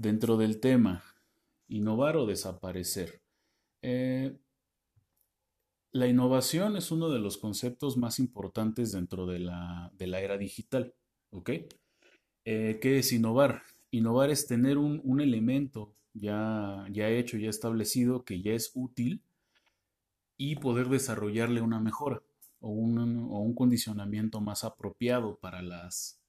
dentro del tema, innovar o desaparecer. Eh, la innovación es uno de los conceptos más importantes dentro de la, era digital. ¿Ok? Eh, ¿Qué es innovar? Innovar es tener un, elemento ya, ya hecho, ya establecido, que ya es útil y poder desarrollarle una mejora o un, condicionamiento más apropiado para, las,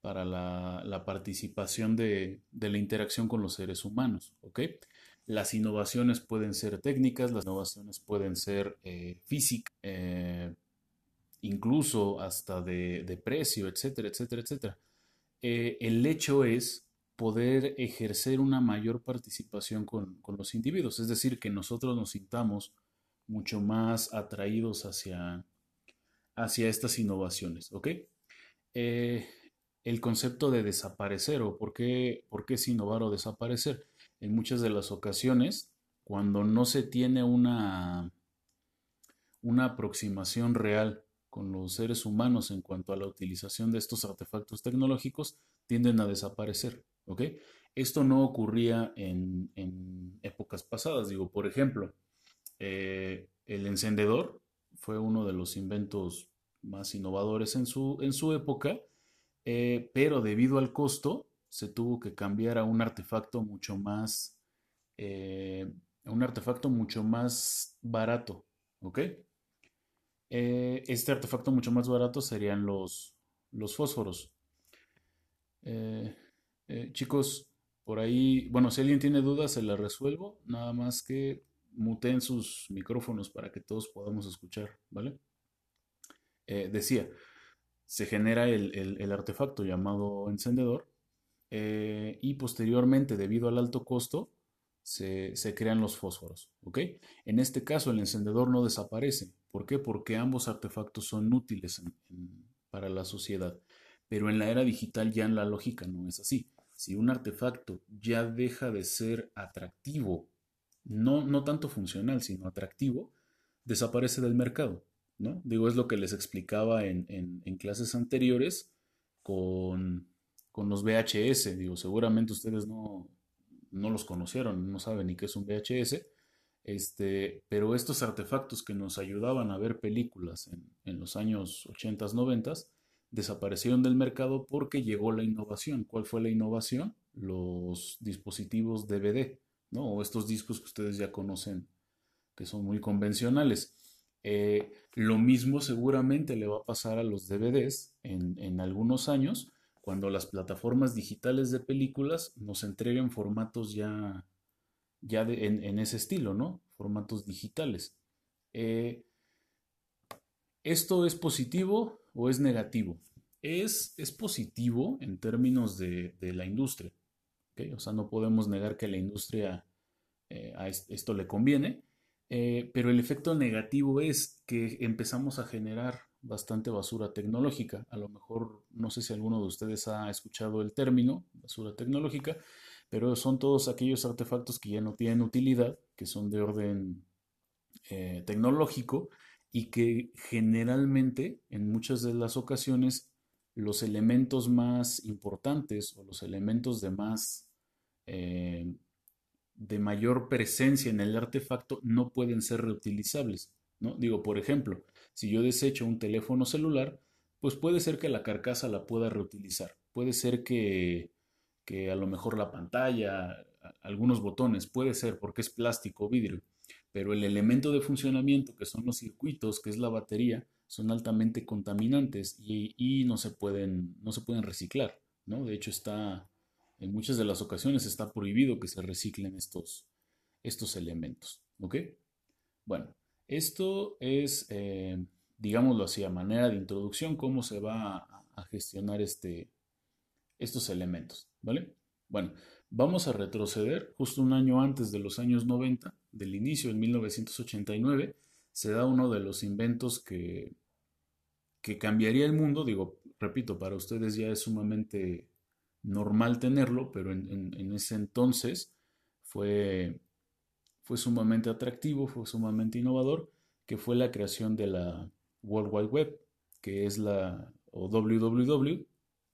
para la, participación de, la interacción con los seres humanos. Las innovaciones pueden ser técnicas, las innovaciones pueden ser eh, físicas, eh, incluso hasta de, precio, etcétera, etcétera, etcétera. Eh, el hecho es poder ejercer una mayor participación con, los individuos, es decir, que nosotros nos sintamos mucho más atraídos hacia, estas innovaciones, ¿ok? El concepto de desaparecer o por qué, por qué es innovar o desaparecer. En muchas de las ocasiones, cuando no se tiene una, una aproximación real con los seres humanos en cuanto a la utilización de estos artefactos tecnológicos, tienden a desaparecer. Esto no ocurría en, épocas pasadas. Digo, por ejemplo, eh, el encendedor fue uno de los inventos más innovadores en su, en su época, eh, pero debido al costo se tuvo que cambiar a un artefacto mucho más, eh, un artefacto mucho más barato, ¿ok? Eh, este artefacto mucho más barato serían los, los fósforos. chicos, por ahí, bueno, si alguien tiene dudas, se las resuelvo, nada más que muten sus micrófonos para que todos podamos escuchar, ¿vale? Eh, decía, se genera el, artefacto llamado encendedor eh, y posteriormente, debido al alto costo, se, crean los fósforos. ¿ok? En este caso, el encendedor no desaparece. ¿Por qué? Porque ambos artefactos son útiles para la sociedad. Pero en la era digital ya en la lógica no es así. Si un artefacto ya deja de ser atractivo, no, no tanto funcional, sino atractivo, desaparece del mercado. ¿No? Digo, es lo que les explicaba en, clases anteriores con, los VHS. Digo, seguramente ustedes no, los conocieron, no saben ni qué es un VHS. Este, pero estos artefactos que nos ayudaban a ver películas en, los años 80, 90 desaparecieron del mercado porque llegó la innovación. ¿Cuál fue la innovación? Los dispositivos DVD, ¿no? O estos discos que ustedes ya conocen, que son muy convencionales. Eh, lo mismo seguramente le va a pasar a los DVDs en, algunos años, cuando las plataformas digitales de películas nos entreguen formatos ya, ya en, ese estilo, ¿no? Formatos digitales. Eh, ¿Esto es positivo o es negativo? Es, es positivo en términos de, la industria. O sea, no podemos negar que la industria eh, a esto le conviene. Eh, pero el efecto negativo es que empezamos a generar bastante basura tecnológica. A lo mejor no sé si alguno de ustedes ha escuchado el término basura tecnológica, pero son todos aquellos artefactos que ya no tienen utilidad, que son de orden eh, tecnológico y que generalmente en muchas de las ocasiones los elementos más importantes o los elementos de más eh, de mayor presencia en el artefacto no pueden ser reutilizables. ¿no? Digo, por ejemplo, si yo desecho un teléfono celular, pues puede ser que la carcasa la pueda reutilizar. Puede ser que, que a lo mejor la pantalla, algunos botones, puede ser porque es plástico o vidrio. Pero el elemento de funcionamiento, que son los circuitos, que es la batería, son altamente contaminantes y, y no, se pueden, no se pueden reciclar. ¿no? De hecho, está, en muchas de las ocasiones está prohibido que se reciclen estos, estos elementos. ¿Ok? Bueno, esto es, eh, digámoslo así, a manera de introducción, cómo se va a, gestionar este, estos elementos. ¿Vale? Bueno, vamos a retroceder justo un año antes de los años 90, del inicio, en 1989, se da uno de los inventos que, que cambiaría el mundo. Digo, repito, para ustedes ya es sumamente normal tenerlo, pero en, ese entonces fue, fue sumamente atractivo, fue sumamente innovador, que fue la creación de la World Wide Web, que es la, o www,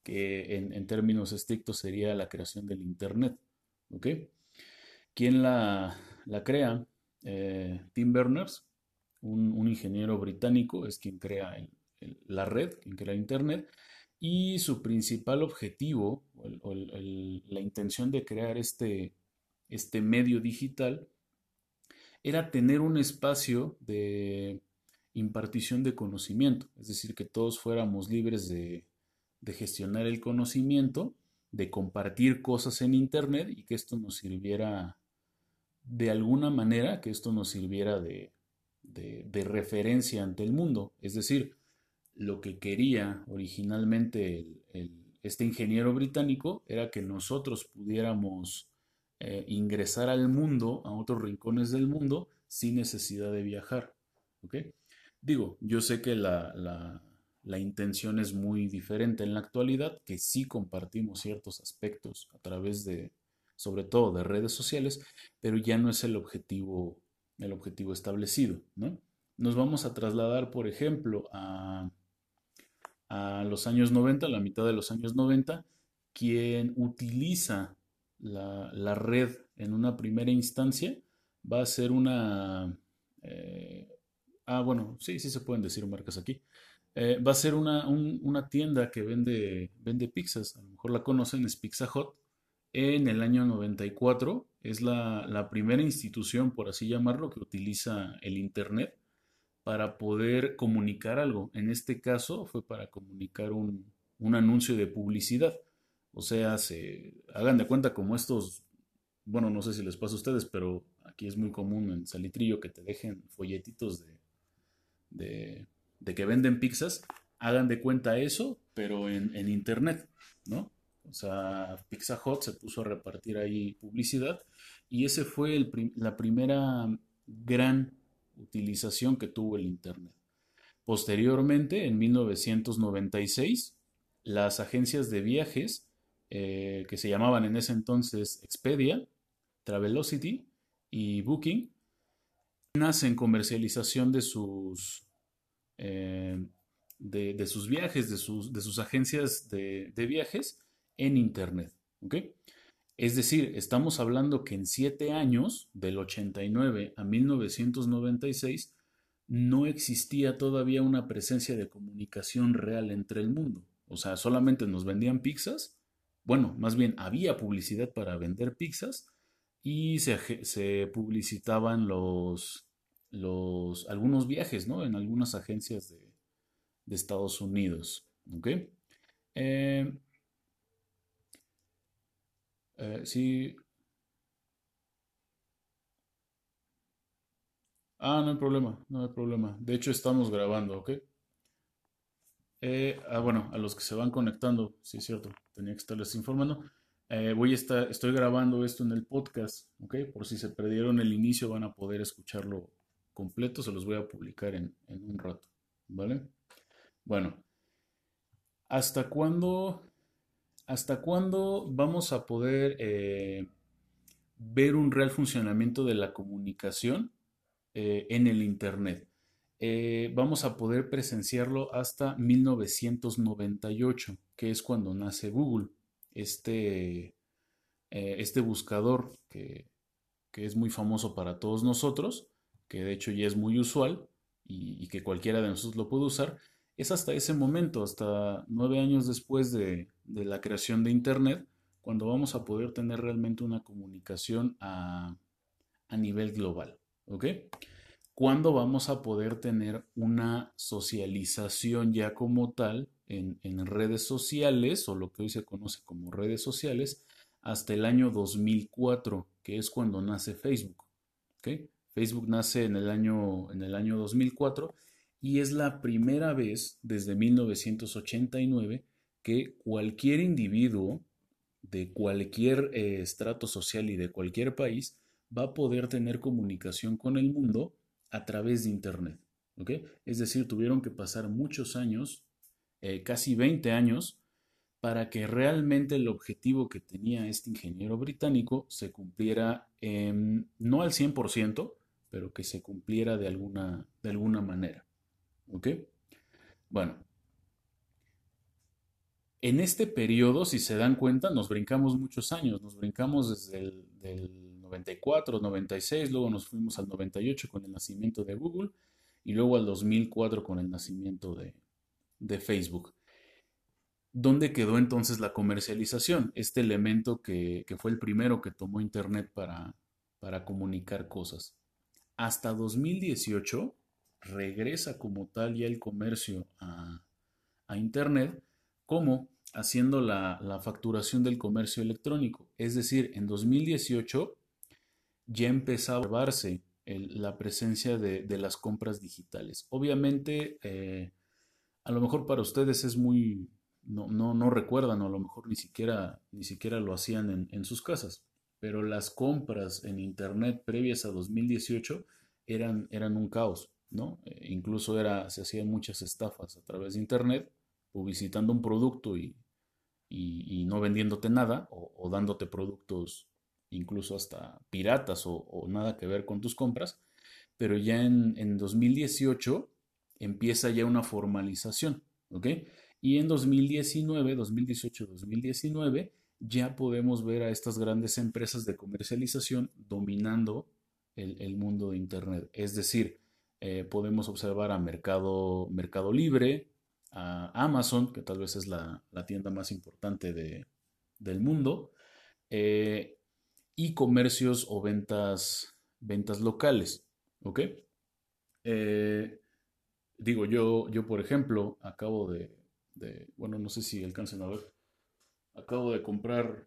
que en, términos estrictos sería la creación del Internet, ¿ok? ¿Quién la, crea? Eh, Tim Berners, un, ingeniero británico, es quien crea la red, quien crea Internet, y su principal objetivo, o, la intención de crear este, este medio digital, era tener un espacio de impartición de conocimiento, es decir, que todos fuéramos libres de, gestionar el conocimiento, de compartir cosas en Internet y que esto nos sirviera de alguna manera, que esto nos sirviera de, referencia ante el mundo. Es decir, lo que quería originalmente este ingeniero británico era que nosotros pudiéramos eh, ingresar al mundo, a otros rincones del mundo, sin necesidad de viajar. Digo, yo sé que la, la, intención es muy diferente en la actualidad, que sí compartimos ciertos aspectos a través de, sobre todo de redes sociales, pero ya no es el objetivo, el objetivo establecido, ¿no? Nos vamos a trasladar, por ejemplo, a, a los años 90, la mitad de los años 90, quien utiliza la, red en una primera instancia va a ser una... Eh, ah, bueno, sí, sí se pueden decir marcas aquí. Eh, va a ser una, tienda que vende, vende pizzas. A lo mejor la conocen, es Pizza Hut. En el año 94 es la, primera institución, por así llamarlo, que utiliza el Internet para poder comunicar algo. En este caso fue para comunicar un, un anuncio de publicidad. O sea, se hagan de cuenta como estos, bueno, no sé si les pasa a ustedes, pero aquí es muy común en Salitrillo que te dejen folletitos de, de, que venden pizzas. Hagan de cuenta eso, pero en, internet, ¿no? O sea, Pizza se puso a repartir ahí publicidad y ese fue la primera gran utilización que tuvo el Internet. Posteriormente, en 1996, las agencias de viajes eh, que se llamaban en ese entonces Expedia, Travelocity y Booking, nacen comercialización de sus, eh, de, sus viajes, de sus, de sus agencias de, viajes en Internet. Es decir, estamos hablando que en siete años, del 89 a 1996, no existía todavía una presencia de comunicación real entre el mundo. O sea, solamente nos vendían pizzas bueno, más bien había publicidad para vender pizzas y se, publicitaban los, los, algunos viajes, ¿no? En algunas agencias de, Estados Unidos, ¿ok? Eh, eh, sí. Ah, no hay problema, no hay problema. De hecho, estamos grabando, ¿ok? Eh, ah, bueno, a los que se van conectando, sí es cierto, tenía que estarles informando. Eh, voy a estar, estoy grabando esto en el podcast, ¿ok? Por si se perdieron el inicio, van a poder escucharlo completo, se los voy a publicar en, un rato, ¿vale? Bueno, ¿hasta cuándo, hasta cuándo vamos a poder eh, ver un real funcionamiento de la comunicación en el Internet? Eh, vamos a poder presenciarlo hasta 1998, que es cuando nace Google, este, eh, este buscador que, es muy famoso para todos nosotros, que de hecho ya es muy usual y, que cualquiera de nosotros lo puede usar, es hasta ese momento, hasta nueve años después de, la creación de Internet, cuando vamos a poder tener realmente una comunicación a, nivel global. ¿Ok? ¿Cuándo vamos a poder tener una socialización ya como tal en, redes sociales o lo que hoy se conoce como redes sociales hasta el año 2004, que es cuando nace Facebook? Facebook nace en el, año, en el año 2004 y es la primera vez desde 1989 que cualquier individuo de cualquier eh, estrato social y de cualquier país va a poder tener comunicación con el mundo a través de Internet. ¿ok? Es decir, tuvieron que pasar muchos años, eh, casi 20 años, para que realmente el objetivo que tenía este ingeniero británico se cumpliera, no al 100%, pero que se cumpliera de alguna, de alguna manera. ¿Ok? Bueno. En este periodo, si se dan cuenta, nos brincamos muchos años, nos brincamos desde el del 94, 96, luego nos fuimos al 98 con el nacimiento de Google y luego al 2004 con el nacimiento de, de Facebook. ¿Dónde quedó entonces la comercialización? Este elemento que, fue el primero que tomó Internet para, para comunicar cosas. Hasta 2018 regresa como tal ya el comercio a, Internet como haciendo la, facturación del comercio electrónico. Es decir, en 2018 ya empezaba a observarse la presencia de, las compras digitales. Obviamente, eh, a lo mejor para ustedes es muy, no, no, no recuerdan o a lo mejor ni siquiera, ni siquiera lo hacían en, sus casas, pero las compras en Internet previas a 2018 eran, eran un caos, ¿no? Eh, incluso era, se hacían muchas estafas a través de Internet, publicitando un producto y, y, no vendiéndote nada o, dándote productos incluso hasta piratas o, nada que ver con tus compras, pero ya en, en 2018 empieza ya una formalización, ¿ok? Y en 2019, 2018, 2019, ya podemos ver a estas grandes empresas de comercialización dominando el, mundo de Internet. Es decir, eh, podemos observar a Mercado, Mercado Libre, a Amazon, que tal vez es la, tienda más importante del mundo, eh, y comercios o ventas, ventas locales. ¿Ok? Eh, digo, yo, yo, por ejemplo, acabo de, bueno, no sé si alcancen a ver, acabo de comprar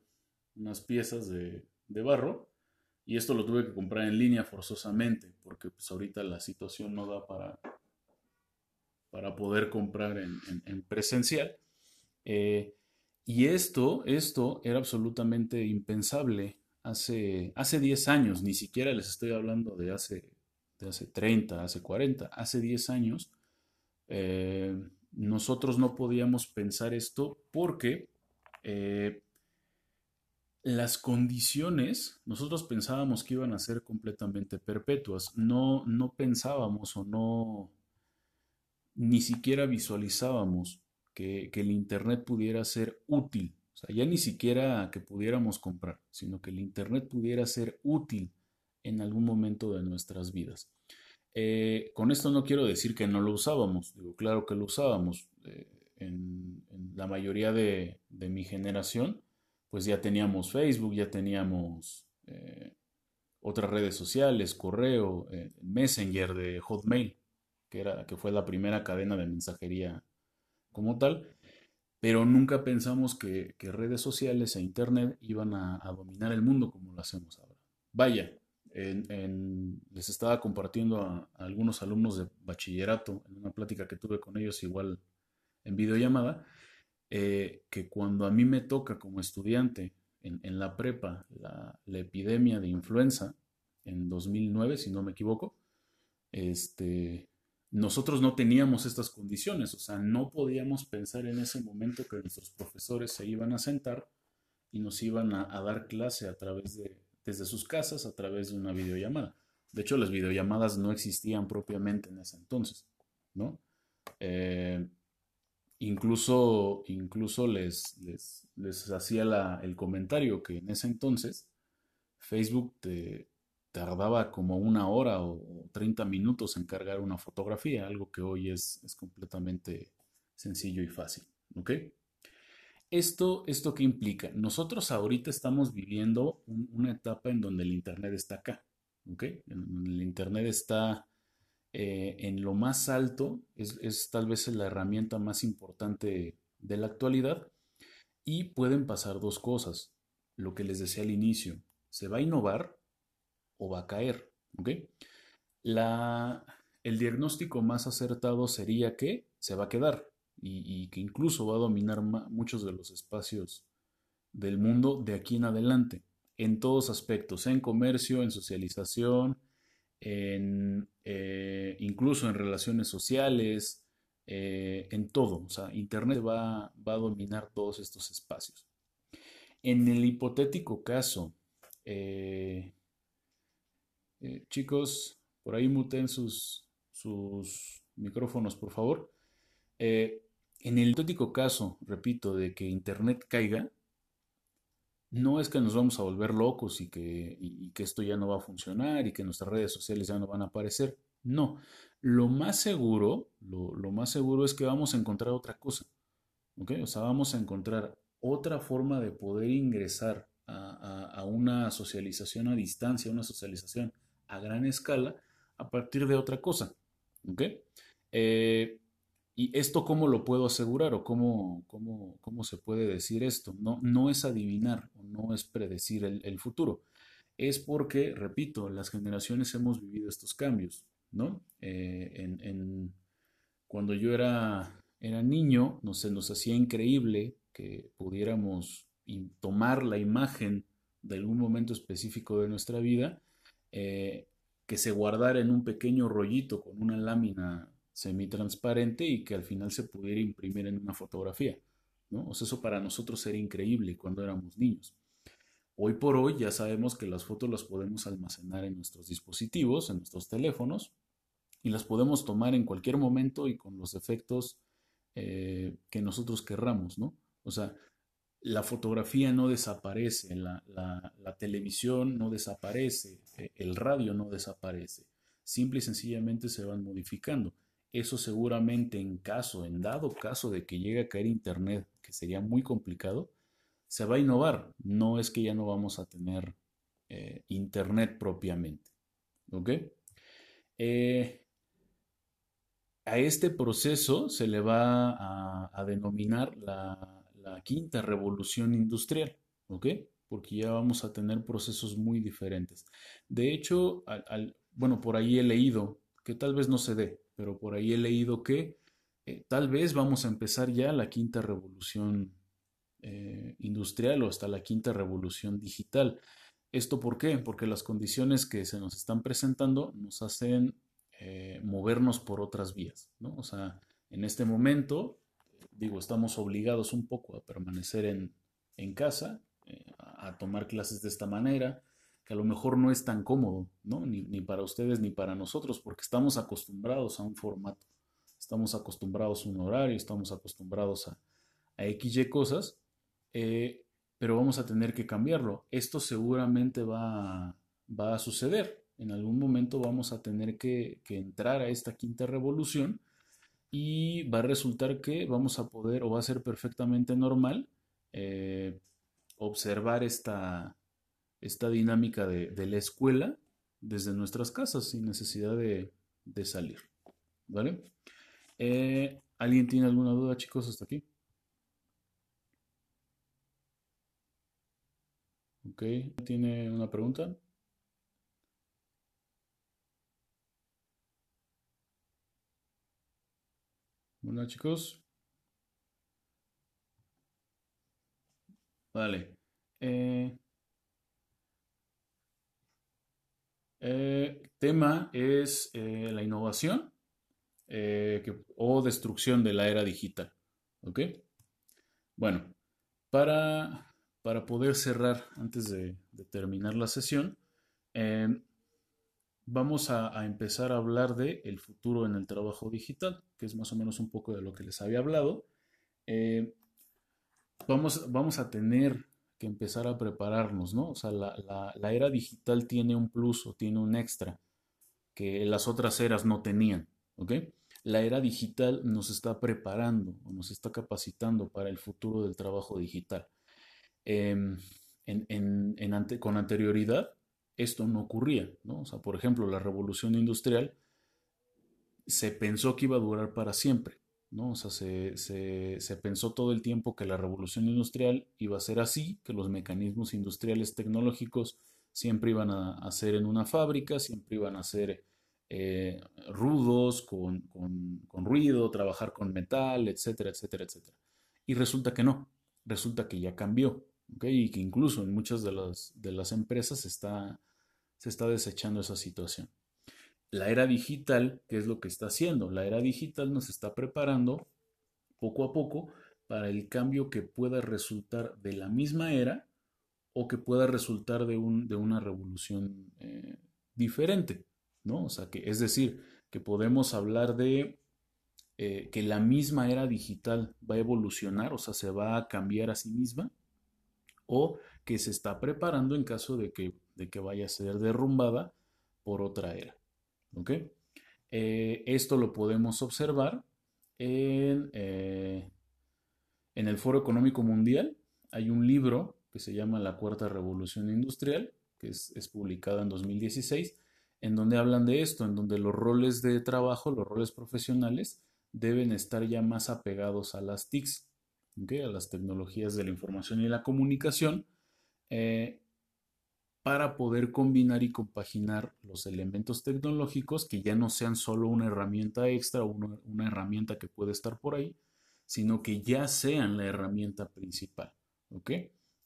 unas piezas de, barro y esto lo tuve que comprar en línea forzosamente porque pues ahorita la situación no da para, para poder comprar en, presencial. Eh, y esto, esto era absolutamente impensable hace, hace 10 años, ni siquiera les estoy hablando de hace, de hace 30, hace 40, hace 10 años. Eh, nosotros no podíamos pensar esto porque eh, las condiciones, nosotros pensábamos que iban a ser completamente perpetuas, no, no pensábamos o no, ni siquiera visualizábamos que, que el Internet pudiera ser útil, o sea, ya ni siquiera que pudiéramos comprar, sino que el Internet pudiera ser útil en algún momento de nuestras vidas. Eh, con esto no quiero decir que no lo usábamos, digo, claro que lo usábamos. Eh, en, la mayoría de, mi generación, pues ya teníamos Facebook, ya teníamos eh, otras redes sociales, correo, Messenger de Hotmail, que, era, que fue la primera cadena de mensajería como tal, pero nunca pensamos que, redes sociales e Internet iban a dominar el mundo como lo hacemos ahora. Vaya, les estaba compartiendo a, algunos alumnos de bachillerato en una plática que tuve con ellos igual en videollamada, eh, que cuando a mí me toca como estudiante en, la prepa la, epidemia de influenza en 2009, si no me equivoco, este, nosotros no teníamos estas condiciones, o sea, no podíamos pensar en ese momento que nuestros profesores se iban a sentar y nos iban a dar clase a través de, desde sus casas a través de una videollamada. De hecho, las videollamadas no existían propiamente en ese entonces, ¿no? Eh, incluso incluso les, les, hacía el comentario que en ese entonces Facebook tardaba como una hora o 30 minutos en cargar una fotografía, algo que hoy es, es completamente sencillo y fácil, ¿ok? ¿Esto, ¿Esto qué implica? Nosotros ahorita estamos viviendo una etapa en donde el Internet está acá, ¿ok? el Internet está eh, en lo más alto, es, tal vez la herramienta más importante de la actualidad y pueden pasar dos cosas, lo que les decía al inicio, se va a innovar o va a caer. La, el diagnóstico más acertado sería que se va a quedar, y, que incluso va a dominar muchos de los espacios del mundo de aquí en adelante, en todos aspectos, en comercio, en socialización, eh, incluso en relaciones sociales, eh, en todo. O sea, Internet va, va, a dominar todos estos espacios. En el hipotético caso, eh, chicos, por ahí muten sus, sus micrófonos, por favor en el hipotético caso, repito, de que Internet caiga, no es que nos vamos a volver locos y que, esto ya no va a funcionar y que nuestras redes sociales ya no van a aparecer. No, lo más seguro, lo, más seguro es que vamos a encontrar otra cosa. ¿ok? O sea, vamos a encontrar otra forma de poder ingresar a, una socialización a distancia, una socialización a gran escala a partir de otra cosa. ¿ok? Eh, ¿Y esto cómo lo puedo asegurar o cómo, cómo, cómo se puede decir esto? No, no es adivinar o no es predecir el, futuro. Es porque, repito, las generaciones hemos vivido estos cambios, ¿no? Eh, en, cuando yo era, era niño, no se nos hacía increíble que pudiéramos tomar la imagen de algún momento específico de nuestra vida, eh, que se guardara en un pequeño rollito con una lámina semitransparente y que al final se pudiera imprimir en una fotografía. ¿no? O sea, eso para nosotros era increíble cuando éramos niños. Hoy por hoy ya sabemos que las fotos las podemos almacenar en nuestros dispositivos, en nuestros teléfonos, y las podemos tomar en cualquier momento y con los efectos eh, que nosotros querramos, ¿no? O sea, la fotografía no desaparece, la, la televisión no desaparece, eh, el radio no desaparece, simple y sencillamente se van modificando. Eso seguramente en caso, en dado caso de que llegue a caer Internet, que sería muy complicado, se va a innovar. No es que ya no vamos a tener eh, Internet propiamente. ¿Ok? Eh, a este proceso se le va a, denominar la, quinta revolución industrial. ¿Ok? Porque ya vamos a tener procesos muy diferentes. De hecho, bueno, por ahí he leído que tal vez no se dé, pero por ahí he leído que eh, tal vez vamos a empezar ya la quinta revolución eh, industrial o hasta la quinta revolución digital. ¿Esto por qué? Porque las condiciones que se nos están presentando nos hacen eh, movernos por otras vías, ¿no? O sea, en este momento, digo, estamos obligados un poco a permanecer en, casa, a tomar clases de esta manera, a lo mejor no es tan cómodo, ¿no? Ni, para ustedes ni para nosotros, porque estamos acostumbrados a un formato, estamos acostumbrados a un horario, estamos acostumbrados a, a XY cosas, eh, pero vamos a tener que cambiarlo. Esto seguramente va, va a suceder. En algún momento vamos a tener que, entrar a esta quinta revolución y va a resultar que vamos a poder o va a ser perfectamente normal eh, observar esta, esta dinámica de, la escuela desde nuestras casas sin necesidad de, salir. ¿Vale? Eh, ¿Alguien tiene alguna duda, chicos, hasta aquí? Ok, ¿tiene una pregunta? Bueno, chicos. Vale. Eh, Eh, tema es eh, la innovación eh, o destrucción de la era digital. ¿Ok? Bueno, para, para poder cerrar antes de, terminar la sesión, vamos a, empezar a hablar de el futuro en el trabajo digital, que es más o menos un poco de lo que les había hablado. vamos, vamos a tener que empezar a prepararnos, ¿no? O sea, la, era digital tiene un plus o tiene un extra que las otras eras no tenían, ¿ok? La era digital nos está preparando o nos está capacitando para el futuro del trabajo digital. Em, con anterioridad, esto no ocurría, ¿no? O sea, por ejemplo, la revolución industrial se pensó que iba a durar para siempre. ¿No? O sea, se, pensó todo el tiempo que la revolución industrial iba a ser así, que los mecanismos industriales tecnológicos siempre iban a, ser en una fábrica, siempre iban a ser eh, rudos, con, ruido, trabajar con metal, etcétera, etcétera, etcétera. Y resulta que no, resulta que ya cambió, Y que incluso en muchas de las, de las empresas está, se está desechando esa situación la era digital, ¿qué es lo que está haciendo? La era digital nos está preparando poco a poco para el cambio que pueda resultar de la misma era o que pueda resultar de, un, de una revolución eh, diferente, ¿no? O sea, que es decir, que podemos hablar de eh, que la misma era digital va a evolucionar, o sea, se va a cambiar a sí misma, o que se está preparando en caso de que, de que vaya a ser derrumbada por otra era. ¿Ok? Eh, esto lo podemos observar en, eh, en el Foro Económico Mundial. Hay un libro que se llama La Cuarta Revolución Industrial, que es, es publicada en 2016, en donde hablan de esto, en donde los roles de trabajo, los roles profesionales, deben estar ya más apegados a las TICs, a las tecnologías de la información y la comunicación, eh, para poder combinar y compaginar los elementos tecnológicos que ya no sean solo una herramienta extra o una, herramienta que puede estar por ahí, sino que ya sean la herramienta principal.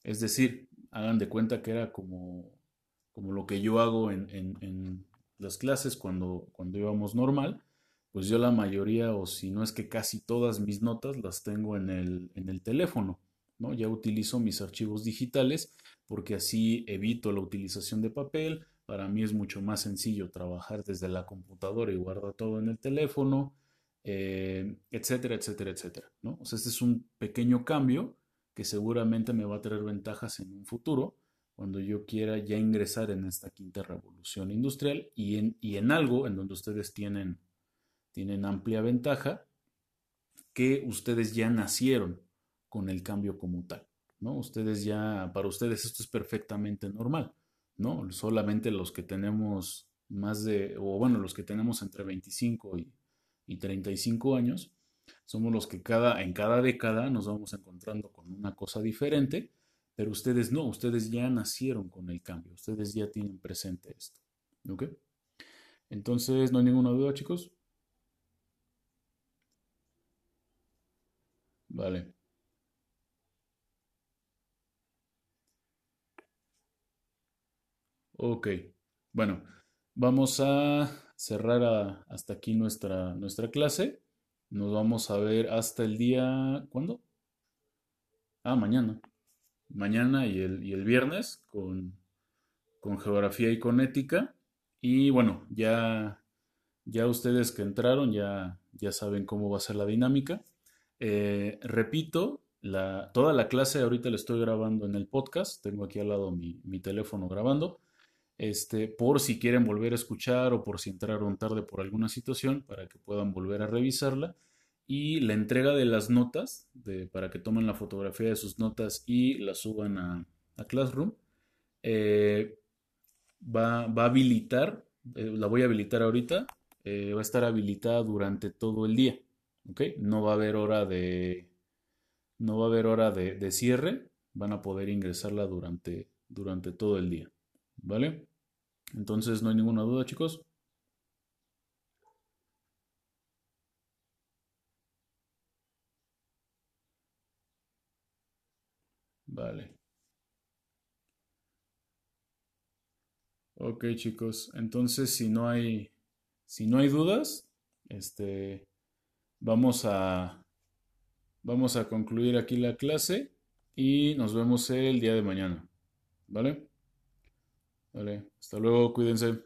Es decir, hagan de cuenta que era como, como lo que yo hago en, en las clases cuando, cuando íbamos normal, pues yo la mayoría, o si no es que casi todas mis notas las tengo en el, en el teléfono, ¿no? Ya utilizo mis archivos digitales porque así evito la utilización de papel. Para mí es mucho más sencillo trabajar desde la computadora y guardar todo en el teléfono, eh, etcétera, etcétera, etcétera, ¿no? O sea, este es un pequeño cambio que seguramente me va a traer ventajas en un futuro cuando yo quiera ya ingresar en esta quinta revolución industrial y en, y en algo en donde ustedes tienen tienen amplia ventaja que ustedes ya nacieron con el cambio como tal, ¿no? Ustedes ya, para ustedes esto es perfectamente normal, ¿no? Solamente los que tenemos más de, o bueno, los que tenemos entre 25 y, y 35 años, somos los que cada, en cada década nos vamos encontrando con una cosa diferente, pero ustedes no, ustedes ya nacieron con el cambio, ustedes ya tienen presente esto, ¿ok? Entonces, no hay ninguna duda, chicos. Vale. Ok. Bueno, vamos a cerrar hasta aquí nuestra, nuestra clase. Nos vamos a ver hasta el día... ¿Cuándo? Ah, mañana. Mañana y el, y el viernes con, con geografía y con ética. Y bueno, ya, ya ustedes que entraron ya, ya saben cómo va a ser la dinámica. Eh, repito, la, toda la clase ahorita la estoy grabando en el podcast. Tengo aquí al lado mi, teléfono grabando. Este, por si quieren volver a escuchar o por si entraron tarde por alguna situación, para que puedan volver a revisarla. Y la entrega de las notas, de, para que tomen la fotografía de sus notas y la suban a, Classroom, eh, va, a habilitar, eh, la voy a habilitar ahorita, va a estar habilitada durante todo el día. No va a haber hora de, no va a haber hora de, cierre, van a poder ingresarla durante, durante todo el día, ¿vale? Entonces no hay ninguna duda, chicos. Vale. Ok, chicos. Entonces, si no hay, si no hay dudas, este, Vamos a, vamos a concluir aquí la clase y nos vemos el día de mañana. ¿Vale? Vale, hasta luego, cuídense.